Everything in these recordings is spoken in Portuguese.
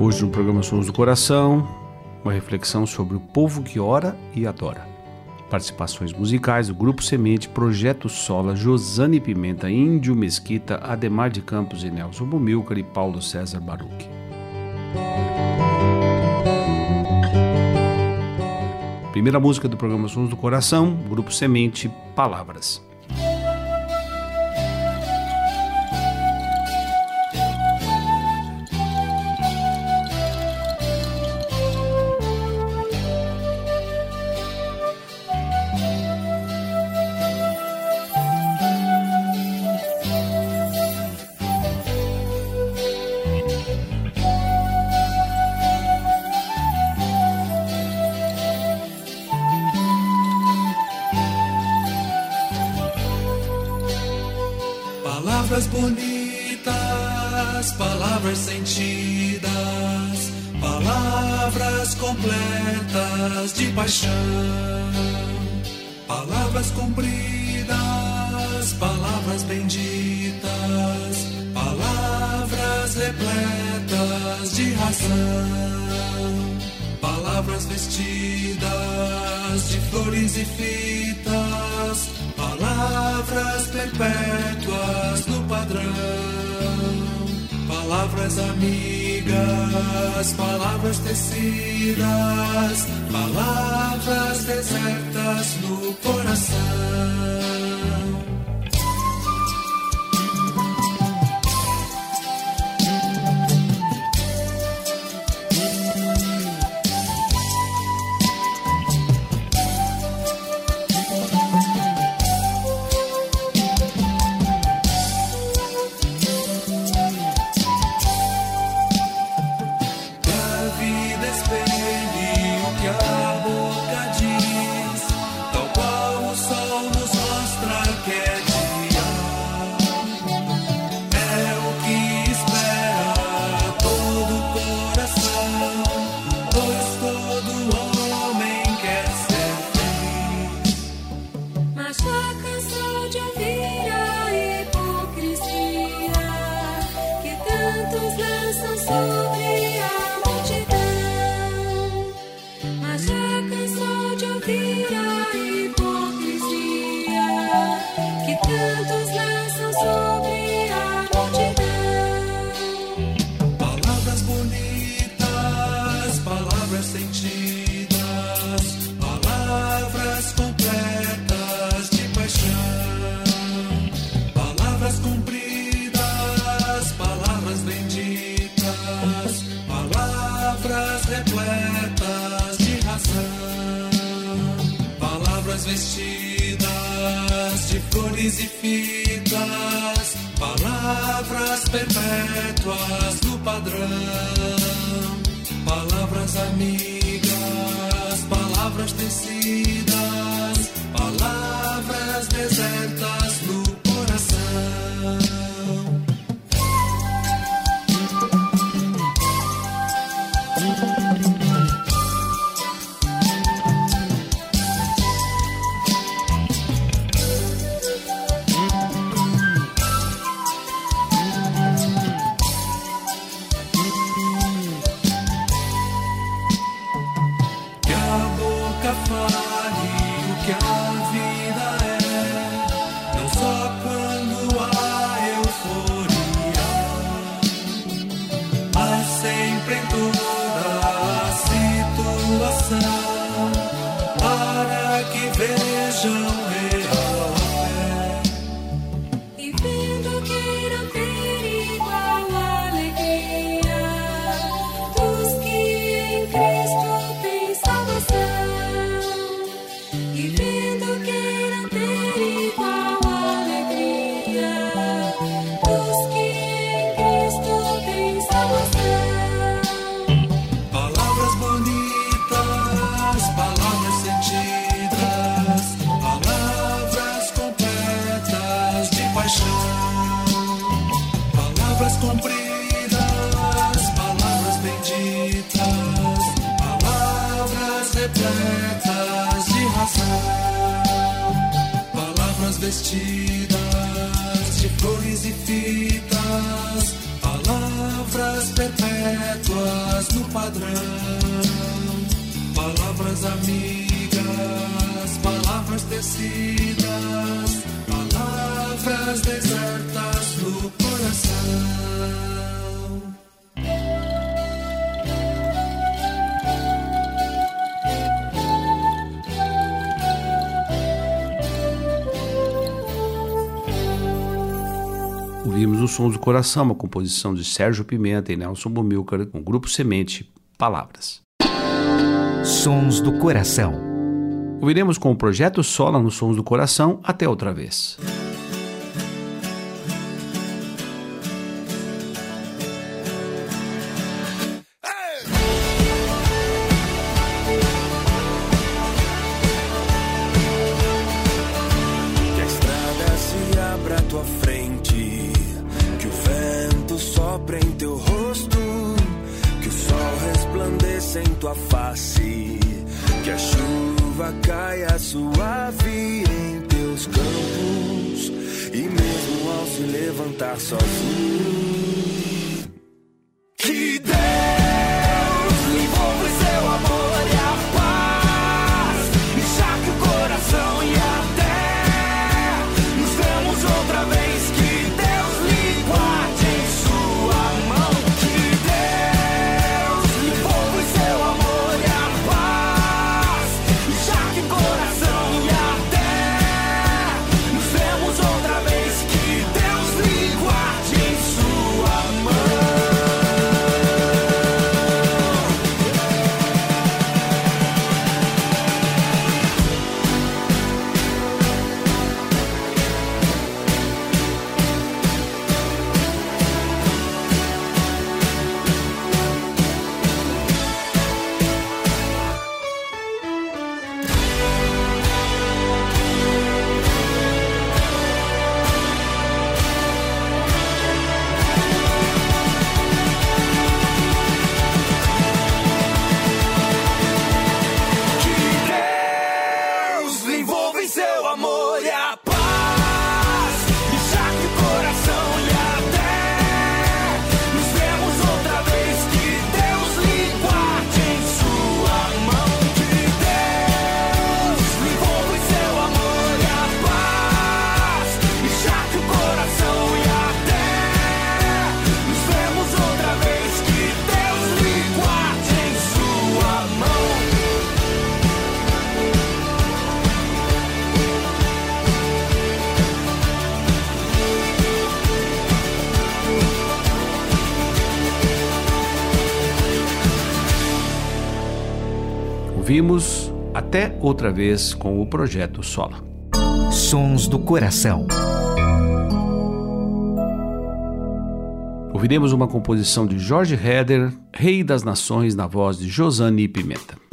Hoje no programa Sons do Coração, uma reflexão sobre o povo que ora e adora. Participações musicais do Grupo Semente, Projeto Sola, Josane Pimenta, Índio Mesquita, Ademar de Campos e Nelson Bumilcar e Paulo César Baruch. Primeira música do programa Sons do Coração, Grupo Semente, Palavras. Palavras cumpridas, palavras benditas, palavras repletas de razão, palavras vestidas de flores e fitas palavras perpétuas no padrão, palavras amigas, palavras tecidas, palavras desertas no coração. E fitas, palavras perpétuas do padrão, palavras amigas, palavras tecidas, Sons do Coração, uma composição de Sérgio Pimenta e Nelson Bumilcar, com o grupo Semente, Palavras. Sons do Coração. Ouviremos com o projeto Sola nos Sons do Coração até outra vez. Até outra vez com o projeto Sola. Sons do Coração. Ouviremos uma composição de Jorge Heder, Rei das Nações, na voz de Josane Pimenta.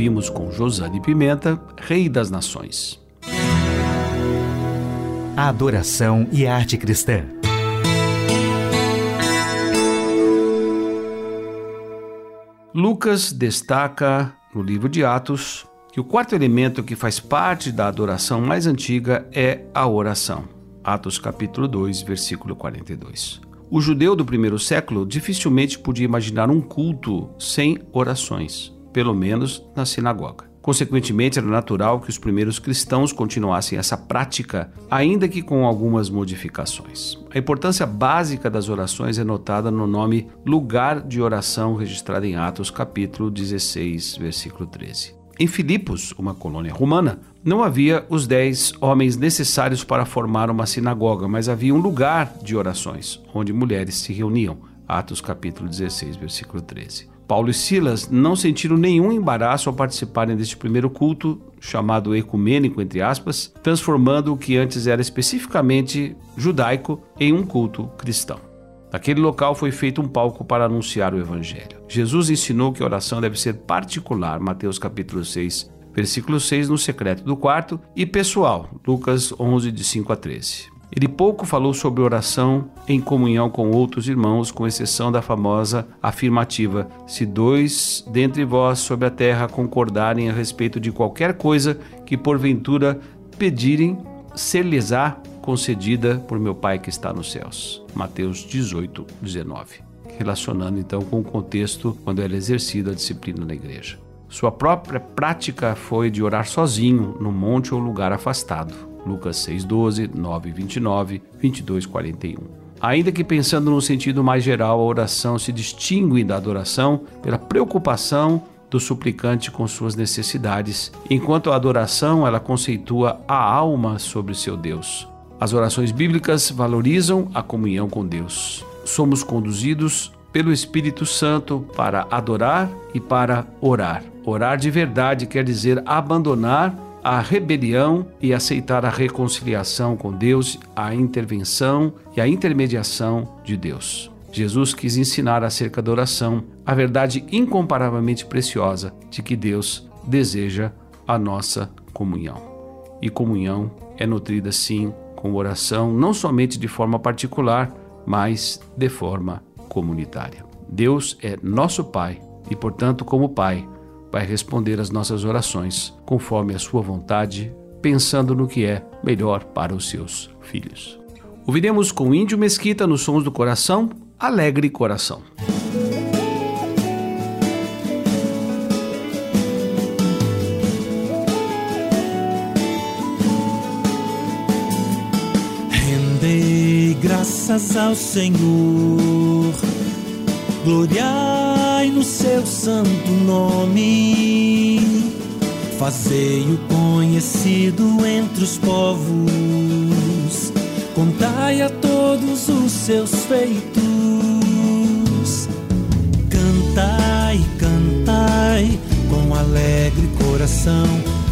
Ouvimos com Josane Pimenta, Rei das Nações. A adoração e a arte cristã. Lucas destaca no livro de Atos que o quarto elemento que faz parte da adoração mais antiga é a oração. Atos capítulo 2, versículo 42. O judeu do primeiro século dificilmente podia imaginar um culto sem orações pelo menos na sinagoga. Consequentemente, era natural que os primeiros cristãos continuassem essa prática, ainda que com algumas modificações. A importância básica das orações é notada no nome lugar de oração registrado em Atos, capítulo 16, versículo 13. Em Filipos, uma colônia romana, não havia os dez homens necessários para formar uma sinagoga, mas havia um lugar de orações, onde mulheres se reuniam. Atos capítulo 16, versículo 13. Paulo e Silas não sentiram nenhum embaraço ao participarem deste primeiro culto, chamado ecumênico, entre aspas, transformando o que antes era especificamente judaico em um culto cristão. Naquele local foi feito um palco para anunciar o evangelho. Jesus ensinou que a oração deve ser particular, Mateus capítulo 6, versículo 6, no secreto do quarto, e pessoal, Lucas 11, de 5 a 13. Ele pouco falou sobre oração em comunhão com outros irmãos, com exceção da famosa afirmativa: Se dois dentre vós sobre a terra concordarem a respeito de qualquer coisa que porventura pedirem, ser-lhes-á concedida por meu Pai que está nos céus. Mateus 18, 19. relacionando então com o contexto quando era exercida a disciplina na igreja. Sua própria prática foi de orar sozinho no monte ou lugar afastado. Lucas 6:12, 9:29, 22:41. Ainda que pensando no sentido mais geral, a oração se distingue da adoração pela preocupação do suplicante com suas necessidades, enquanto a adoração ela conceitua a alma sobre seu Deus. As orações bíblicas valorizam a comunhão com Deus. Somos conduzidos pelo Espírito Santo para adorar e para orar. Orar de verdade quer dizer abandonar a rebelião e aceitar a reconciliação com Deus, a intervenção e a intermediação de Deus. Jesus quis ensinar acerca da oração a verdade incomparavelmente preciosa de que Deus deseja a nossa comunhão. E comunhão é nutrida sim com oração, não somente de forma particular, mas de forma comunitária. Deus é nosso Pai e, portanto, como Pai, vai responder às nossas orações conforme a sua vontade, pensando no que é melhor para os seus filhos. Ouviremos com Índio Mesquita nos Sons do Coração, Alegre Coração. Rendei graças ao Senhor, gloriai no seu santo nome, fazei-o conhecido entre os povos, contai a todos os seus feitos Cantai, cantai com alegre coração.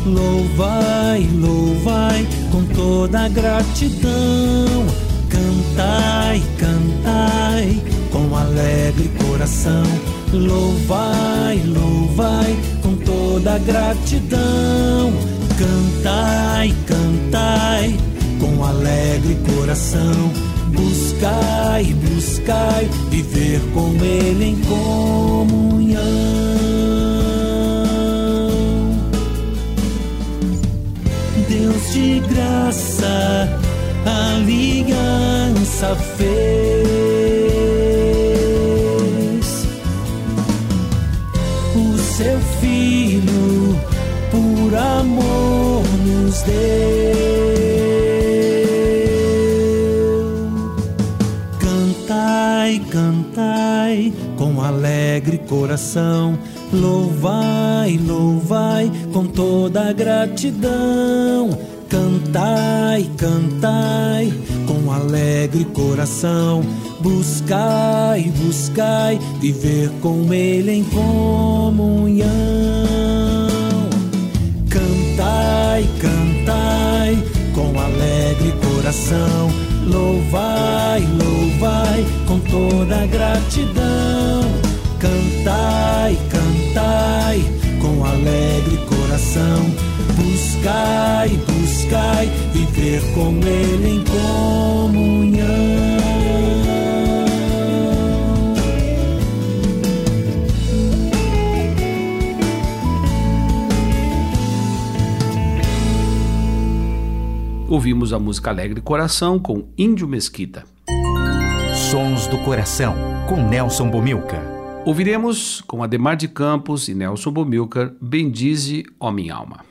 Louvai, louvai com toda gratidão. Cantai, cantai com alegre coração. Louvai, louvai com toda gratidão. Cantai, cantai com alegre coração Buscai, buscai viver com Ele em comunhão. Deus de graça, aliança fez. Seu filho, por amor, nos deu. cantai com alegre coração. Louvai, louvai com toda gratidão. Cantai, cantai com alegre coração. Buscai, buscai viver com Ele em comunhão. Cantai, cantai com alegre coração Louvai, louvai com toda gratidão. Cantai, cantai com alegre coração. Buscai, buscai viver com Ele em comunhão. Ouvimos a música Alegre Coração com Índio Mesquita. Sons do Coração, com Nelson Bomilca. Ouviremos com Ademar de Campos e Nelson Bomilcar Bendize, ó minha alma.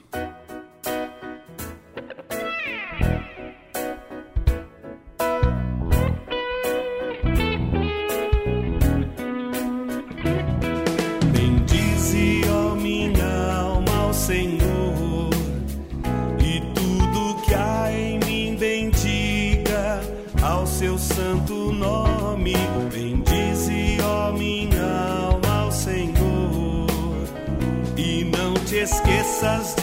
Says.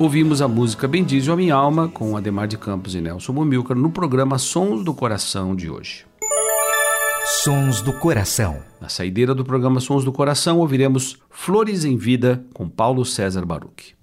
Ouvimos a música Bendize a Minha Alma com Ademar de Campos e Nelson Bomilcar no programa Sons do Coração de hoje. Sons do Coração. Na saideira do programa Sons do Coração, ouviremos Flores em Vida com Paulo César Baruch.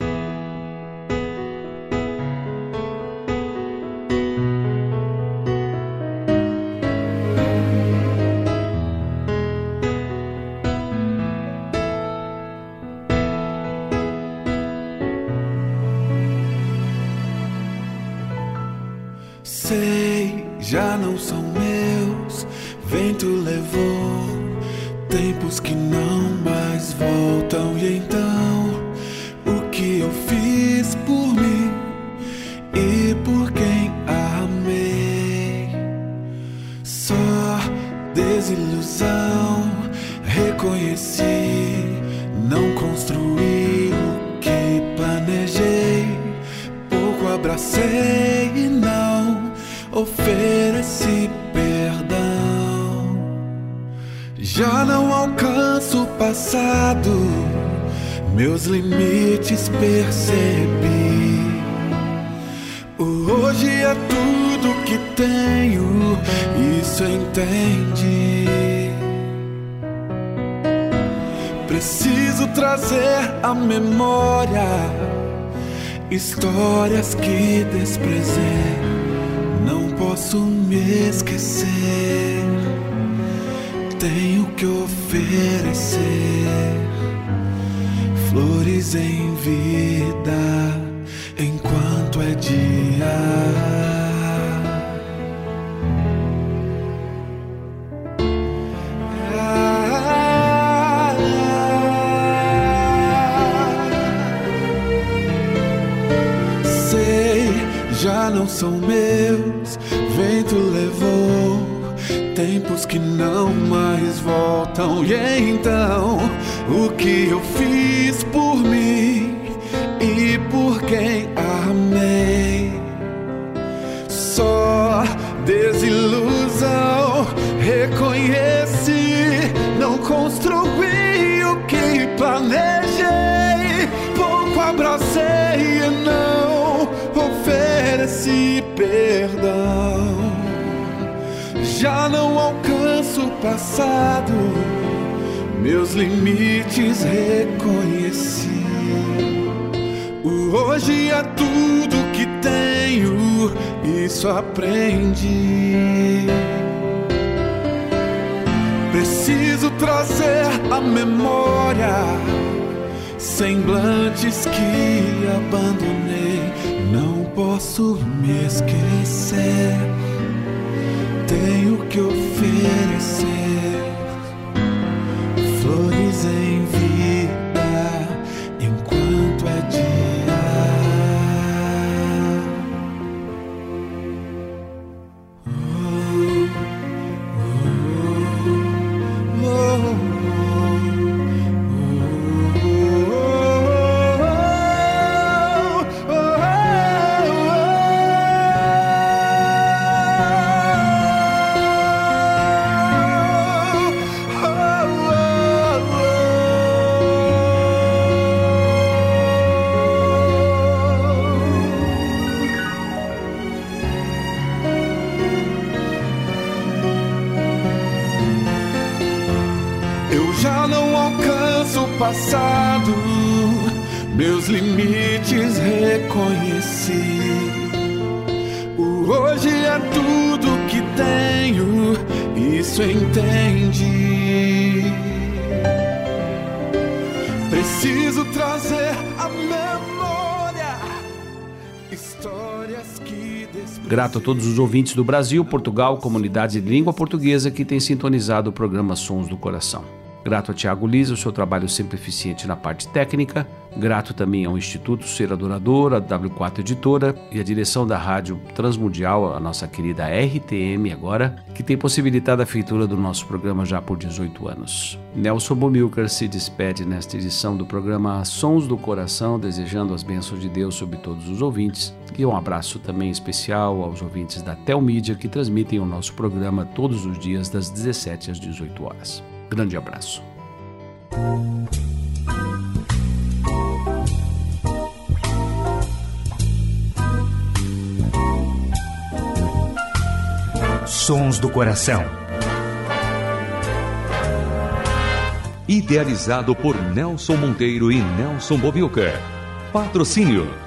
Alcanço o passado, meus limites percebi. O Hoje é tudo que tenho, isso entendi. Preciso trazer à memória histórias que desprezei. Não posso me esquecer. Tenho que oferecer flores em vida enquanto é dia. Sei, já não são meus, vento levou tempos que não mais voltam. E então, o que eu fiz por mim e por quem amei? Só desilusão, reconheci, não construí o que planejei. Pouco abracei e não ofereci perdão. Já não alcanço o passado, meus limites reconheci. O hoje é tudo que tenho, isso aprendi. Preciso trazer à memória semblantes que abandonei. Não posso me esquecer. Tenho que oferecer flores em alcanço o passado, meus limites reconheço. conheci. O hoje é tudo que tenho, isso entendi. Preciso trazer a memória histórias que Grato a todos os ouvintes do Brasil, Portugal, comunidades de língua portuguesa que têm sintonizado o programa Sons do Coração. Grato a Tiago Lisa, o seu trabalho sempre eficiente na parte técnica. Grato também ao Instituto Ser Adorador, a W4 Editora e a direção da Rádio Transmundial, a nossa querida RTM agora, que tem possibilitado a feitura do nosso programa já por 18 anos. Nelson Bomilcar se despede nesta edição do programa Sons do Coração, desejando as bênçãos de Deus sobre todos os ouvintes. E um abraço também especial aos ouvintes da Telmídia que transmitem o nosso programa todos os dias das 17 às 18 horas. Grande abraço. Sons do Coração. Idealizado por Nelson Monteiro e Nelson Bobilca. Patrocínio